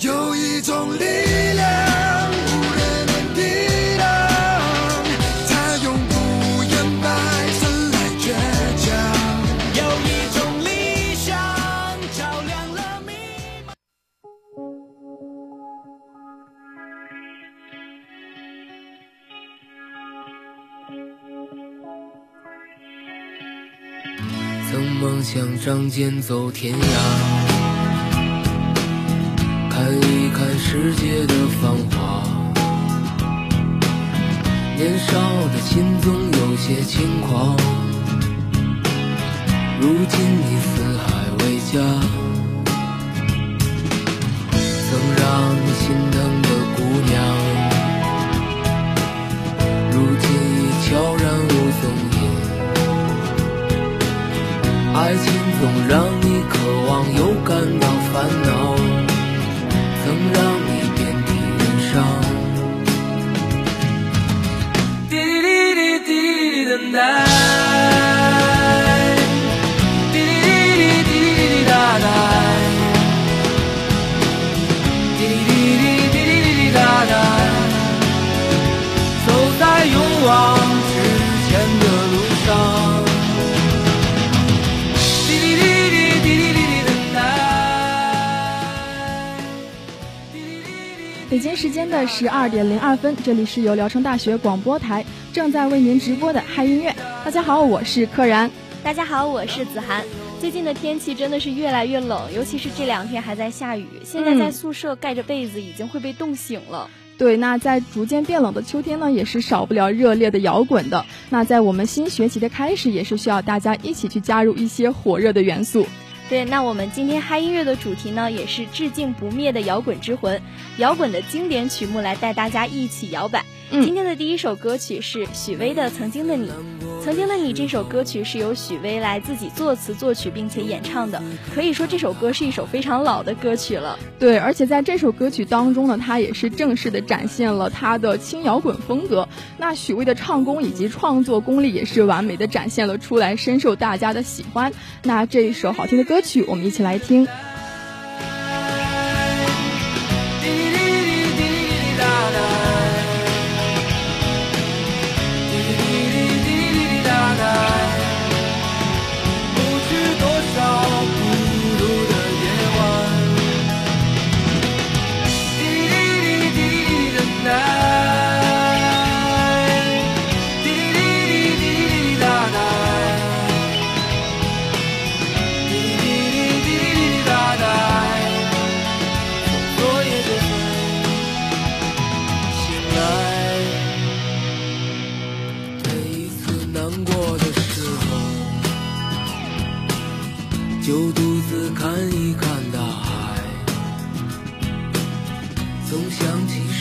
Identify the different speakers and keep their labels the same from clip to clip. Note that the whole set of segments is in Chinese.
Speaker 1: 有一种力量，无人能抵挡，它永不言败，生来倔强。有一种理想，照亮了迷茫。
Speaker 2: 曾梦想仗剑走天涯。看世界的繁华，年少的心总有些轻狂。如今你四海为家，曾让你心疼的姑娘，如今已悄然无踪影。爱情总让你渴望又感到烦恼。
Speaker 3: that 时间的十二点零二分，这里是由聊城大学广播台正在为您直播的嗨音乐。大家好，我是柯然。
Speaker 4: 大家好，我是子涵。最近的天气真的是越来越冷，尤其是这两天还在下雨。现在在宿舍盖着被子已经会被冻醒了。
Speaker 3: 对，那在逐渐变冷的秋天呢，也是少不了热烈的摇滚的。那在我们新学期的开始，也是需要大家一起去加入一些火热的元素。
Speaker 4: 对，那我们今天嗨音乐的主题呢，也是致敬不灭的摇滚之魂，摇滚的经典曲目来带大家一起摇摆。
Speaker 3: 嗯
Speaker 4: 今天的第一首歌曲是许巍的《曾经的你》。《曾经的你》这首歌曲是由许巍来自己作词作曲并且演唱的，可以说这首歌是一首非常老的歌曲了。
Speaker 3: 对，而且在这首歌曲当中呢，他也是正式的展现了他的轻摇滚风格。那许巍的唱功以及创作功力也是完美的展现了出来，深受大家的喜欢。那这一首好听的歌曲，我们一起来听。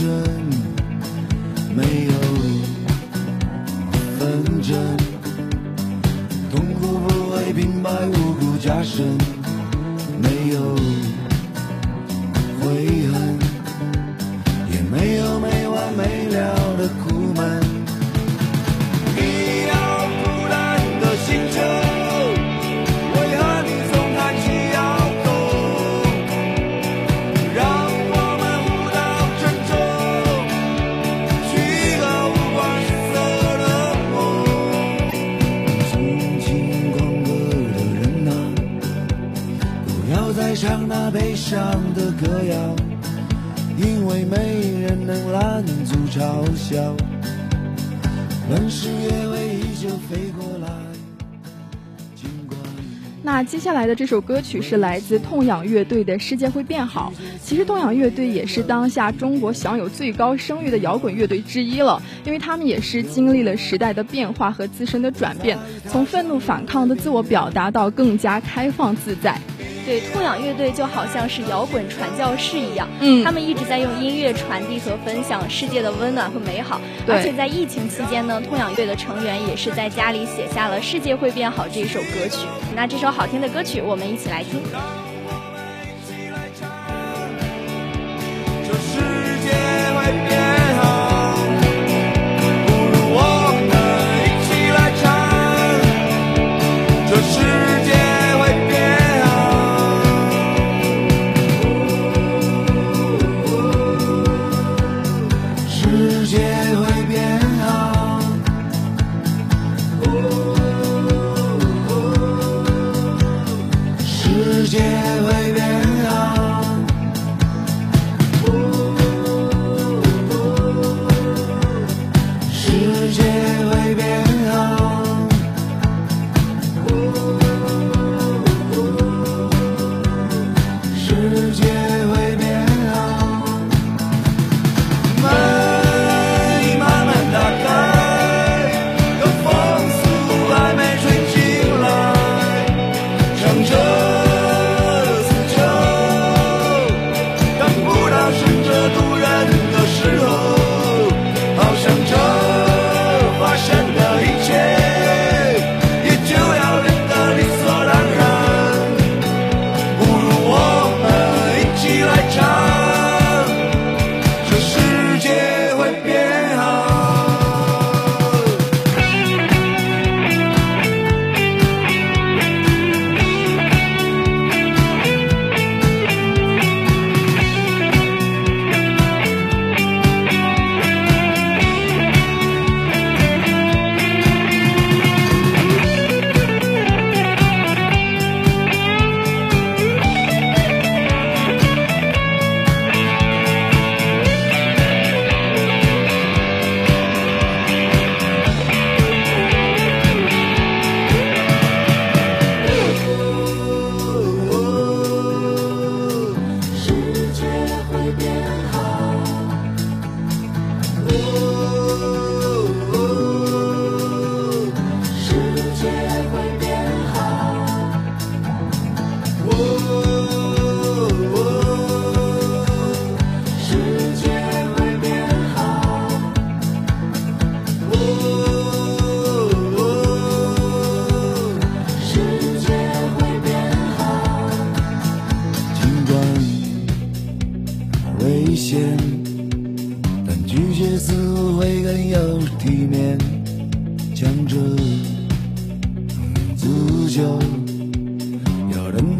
Speaker 5: 明那悲伤的歌谣。因为没人能拦阻嘲笑，乱世也会依旧飞过来。
Speaker 3: 那接下来的这首歌曲是来自痛仰乐队的《世界会变好》。其实痛仰乐队也是当下中国享有最高声誉的摇滚乐队之一了，因为他们也是经历了时代的变化和自身的转变，从愤怒反抗的自我表达到更加开放自在。
Speaker 6: 对，痛仰乐队就好像是摇滚传教士一样，
Speaker 3: 嗯
Speaker 6: 他们一直在用音乐传递和分享世界的温暖和美好。而且在疫情期间呢，痛仰乐队的成员也是在家里写下了《世界会变好》这首歌曲。那这首好听的歌曲，我们一起来听。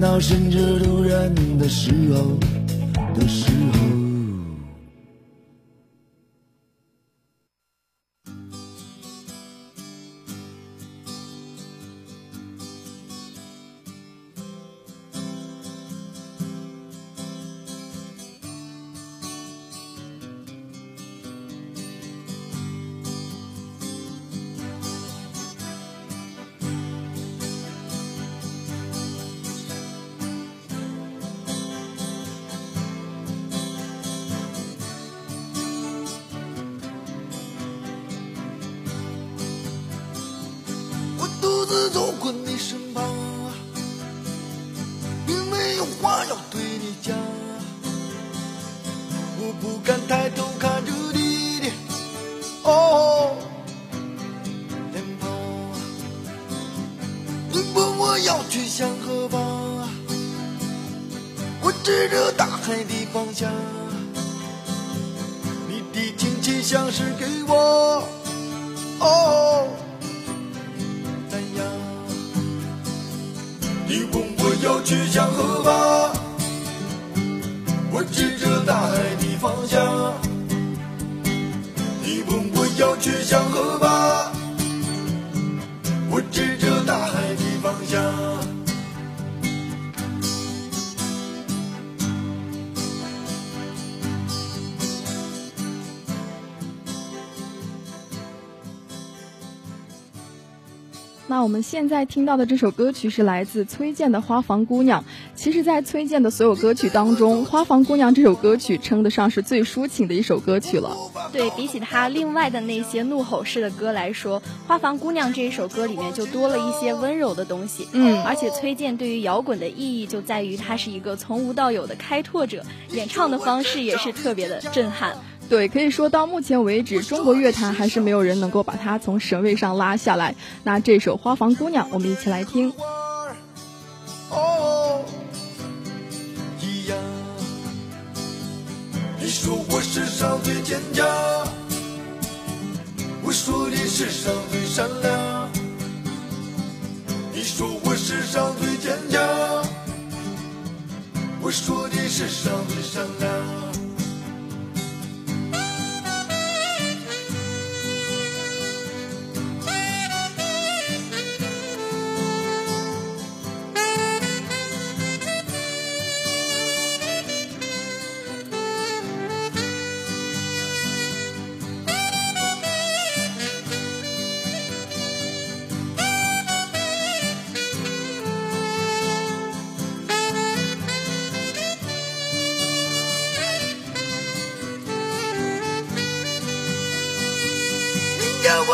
Speaker 5: 到甚至突然的时候的时候。
Speaker 7: 你问我要去向何方，我指着大海的方向，你的亲切像是给我哦。赞扬。你问我要去向何方，我指着大海的方向。你问我要去向何方，
Speaker 3: 那我们现在听到的这首歌曲是来自崔健的《花房姑娘》。其实，在崔健的所有歌曲当中，《花房姑娘》这首歌曲称得上是最抒情的一首歌曲了。
Speaker 4: 对比起他另外的那些怒吼式的歌来说，《花房姑娘》这一首歌里面就多了一些温柔的东西。
Speaker 3: 嗯
Speaker 4: 而且崔健对于摇滚的意义就在于他是一个从无到有的开拓者，演唱的方式也是特别的震撼。
Speaker 3: 对，可以说到目前为止，中国乐坛还是没有人能够把它从神位上拉下来。那这首《花房姑娘》，我们一起来听。
Speaker 7: 花儿哦一样。你说我世上最坚强，我说你世上最善良。你说我世上最坚强，我说你世上最善良。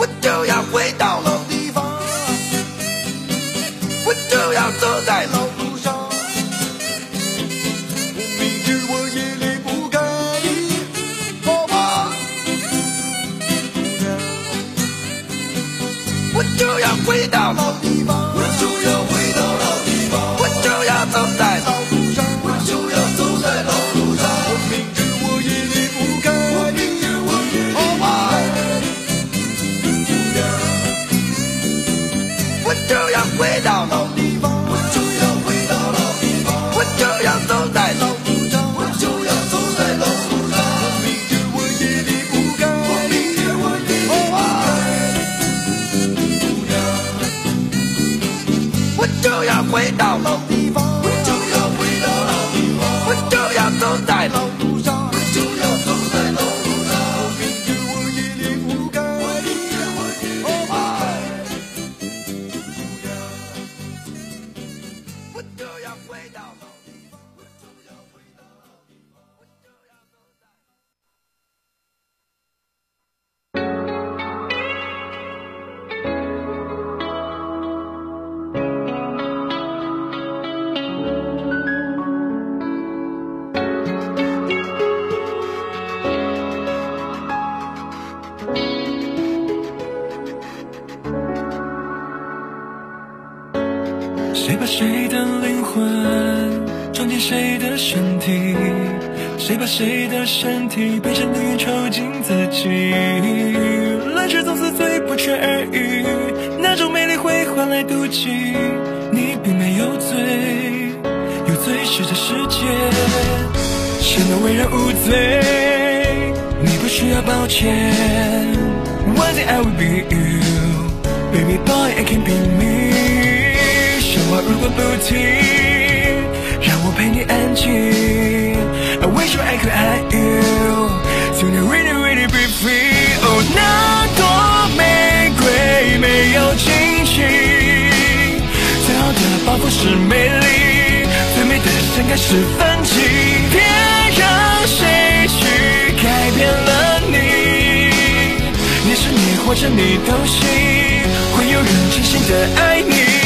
Speaker 7: 我就要回到老地方，我就要走在老路上。我明知我也离不开你，好吗？姑娘，我就要回到老地方，我就要回到老地方，我就要走在回到老
Speaker 8: 是这世界，谁能为人无罪？你不需要抱歉，One day I will be you。Baby boy I can be me，说话如果不停，让我陪你安静。I wish I could have you，就能 really really be free。哦，那朵玫瑰没有荆棘，最好的报复是美，分开是反击。别让谁去改变了你，你是你或者你都行，会有人真心的爱你。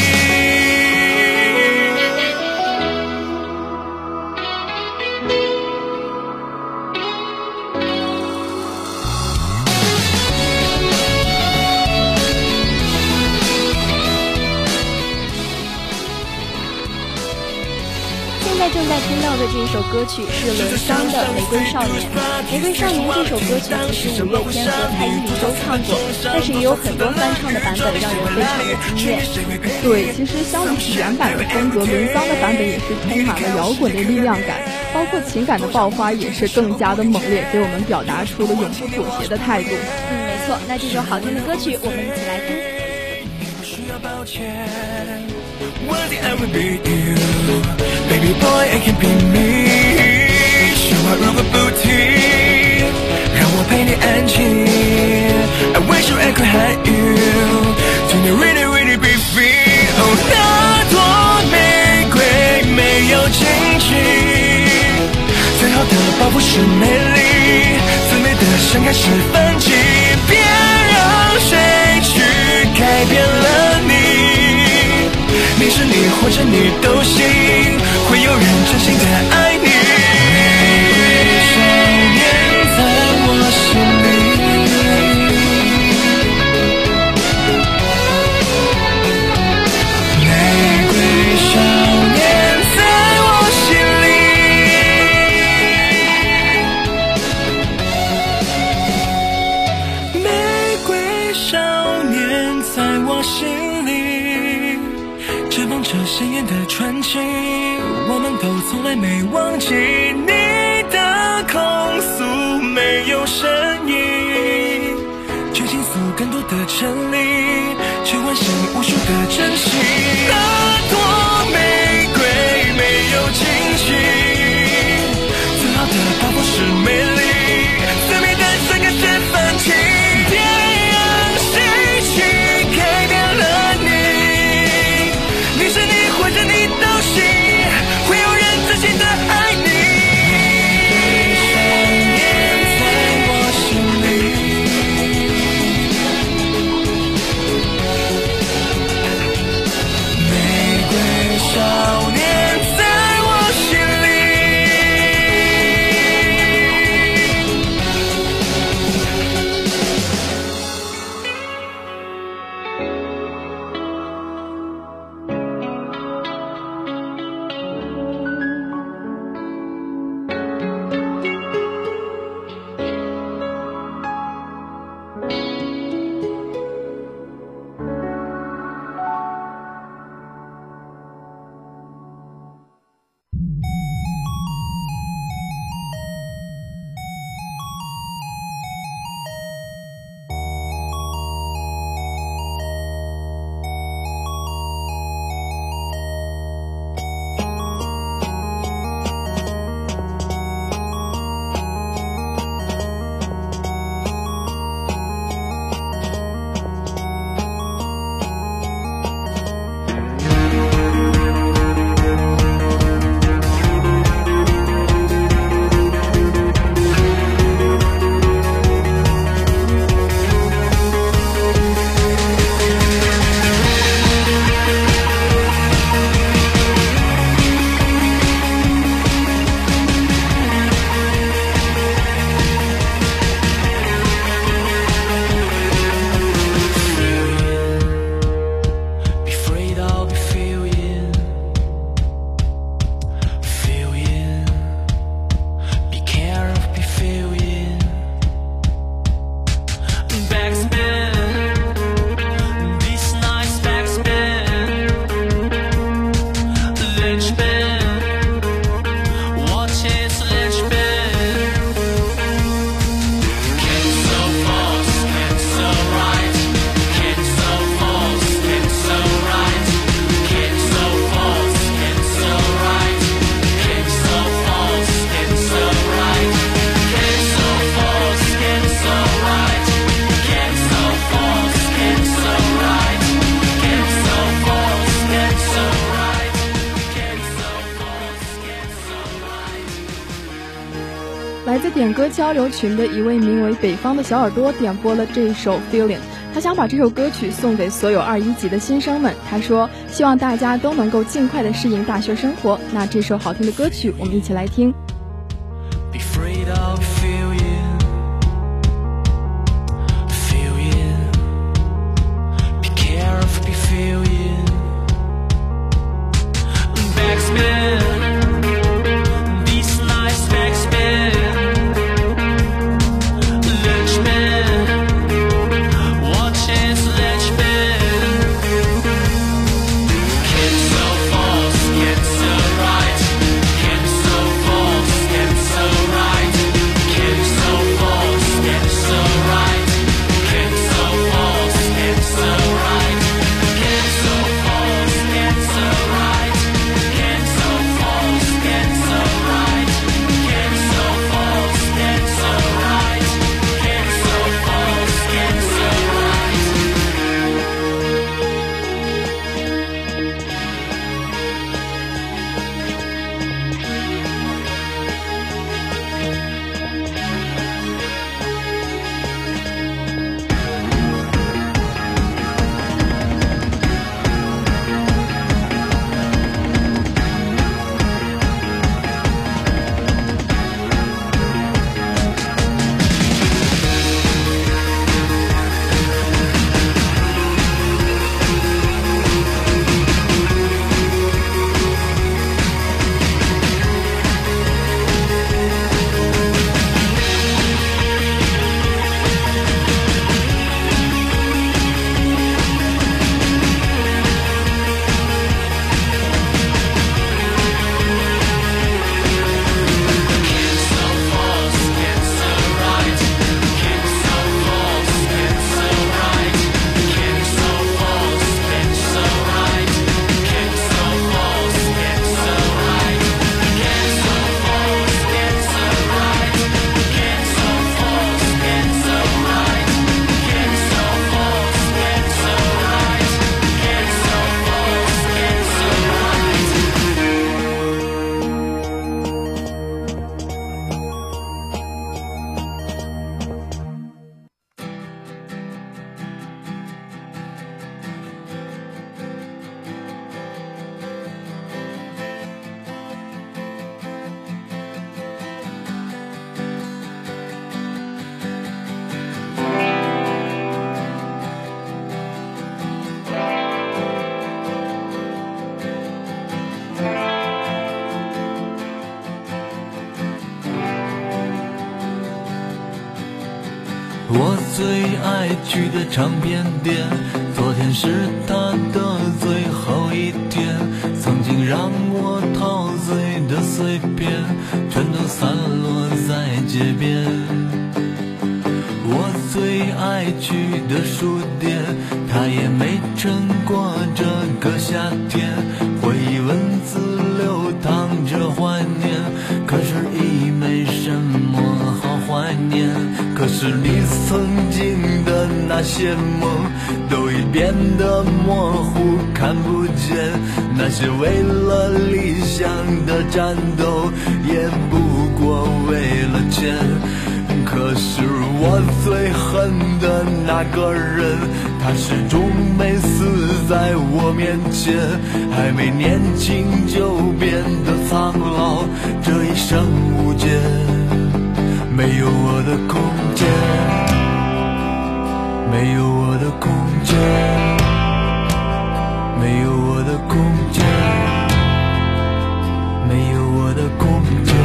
Speaker 4: 正在听到的这一首歌曲是伦桑的《玫瑰少年》。《玫瑰少年》这首歌曲其实五月天和蔡依林都唱过，但是也有很多翻唱的版本，让人非常的惊艳。
Speaker 3: 对，其实相比起原版的风格，伦桑的版本也是充满了摇滚的力量感，包括情感的爆发也是更加的猛烈，给我们表达出了永不妥协的态度。
Speaker 4: 嗯，没错。那这首好听的歌曲，我们一起来听。
Speaker 8: One day I will be you, baby boy I can be me。说话如果不停，让我陪你安静。I wish I could have you, do you really really be free？哦，那朵玫瑰没有荆棘，最好的报复是美丽，最美的盛开是反击。别让谁去改变，你是你或者你都行，会有人真心的爱从来没忘记你的控诉没有声音，却倾诉更多的真理，却唤醒无数的真心。来自
Speaker 1: 点歌交流群的一位名为北方的小耳朵点播了这首 Feeling，他想把这首歌曲送给所有二一级的新生们。他说，希望大家都能够尽快的适应大学生活。那这首好听的歌曲，我们一起来听。
Speaker 6: 爱去的唱片店，昨天是他的最后一天。曾经让我陶醉的碎片，全都散落在街边。我最爱去的书店，他也没撑过。这个夏天。回忆文字流淌着怀念，可是已没什么好怀念。可是你曾经那些梦，都已变得模糊，看不见。那些为了理想的战斗，也不过为了钱。可是我最恨的那个人，他始终没死在我面前，还没年轻就变得苍老，这一生无解，没有我的空间，没有我的空间，没有我的空间，没有我的空间。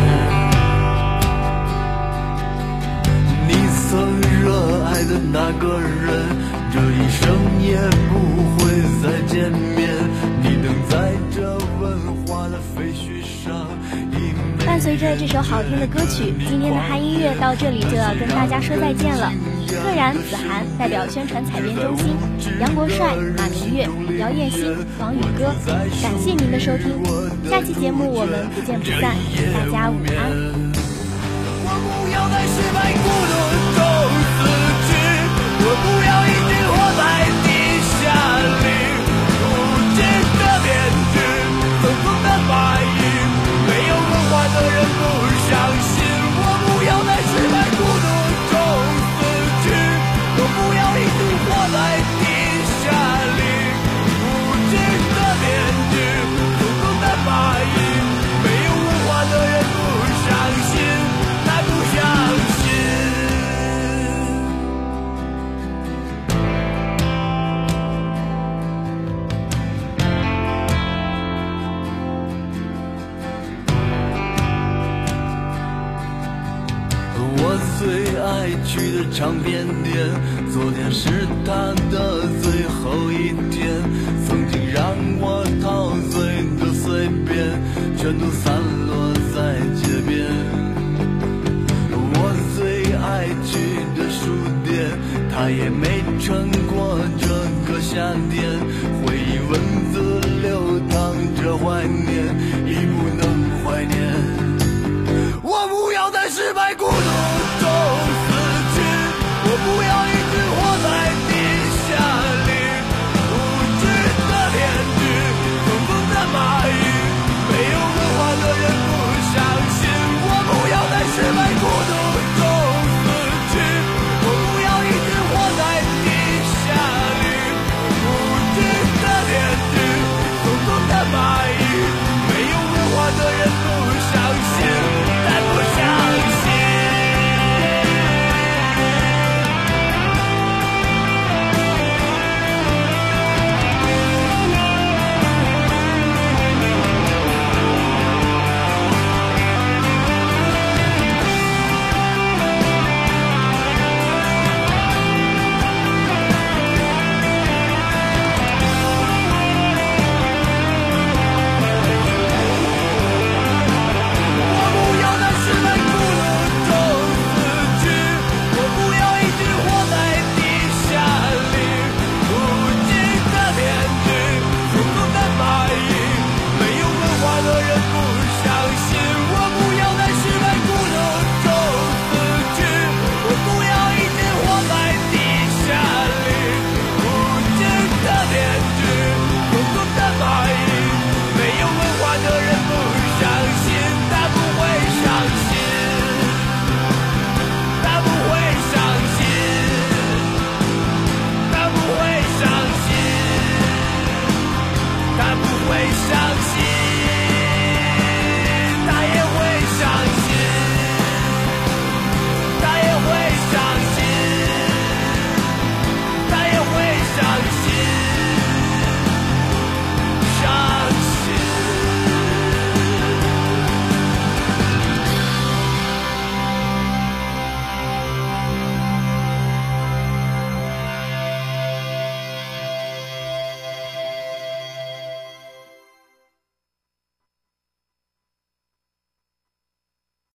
Speaker 6: 你曾热爱的那个人，这一生也不会再见面。你等在这文化的废墟上，已没
Speaker 4: 伴随着这首好听的歌曲，今天的嗨音乐到这里就要跟大家说再见了。柯然、子涵代表宣传采编中心，杨国帅、马明月、姚艳欣、王宇歌，感谢您的收听。下期节目我们不见不散，大家午安。
Speaker 6: 我不要在失败孤独中死去，我不要一直最爱去的唱片店，昨天是他的最后一天。曾经让我陶醉的碎片，全都散落在街边。我最爱去的书店，他也没撑过这个夏天。回忆文字流淌着怀念，已不能怀念。我不要再失败孤。Yeah.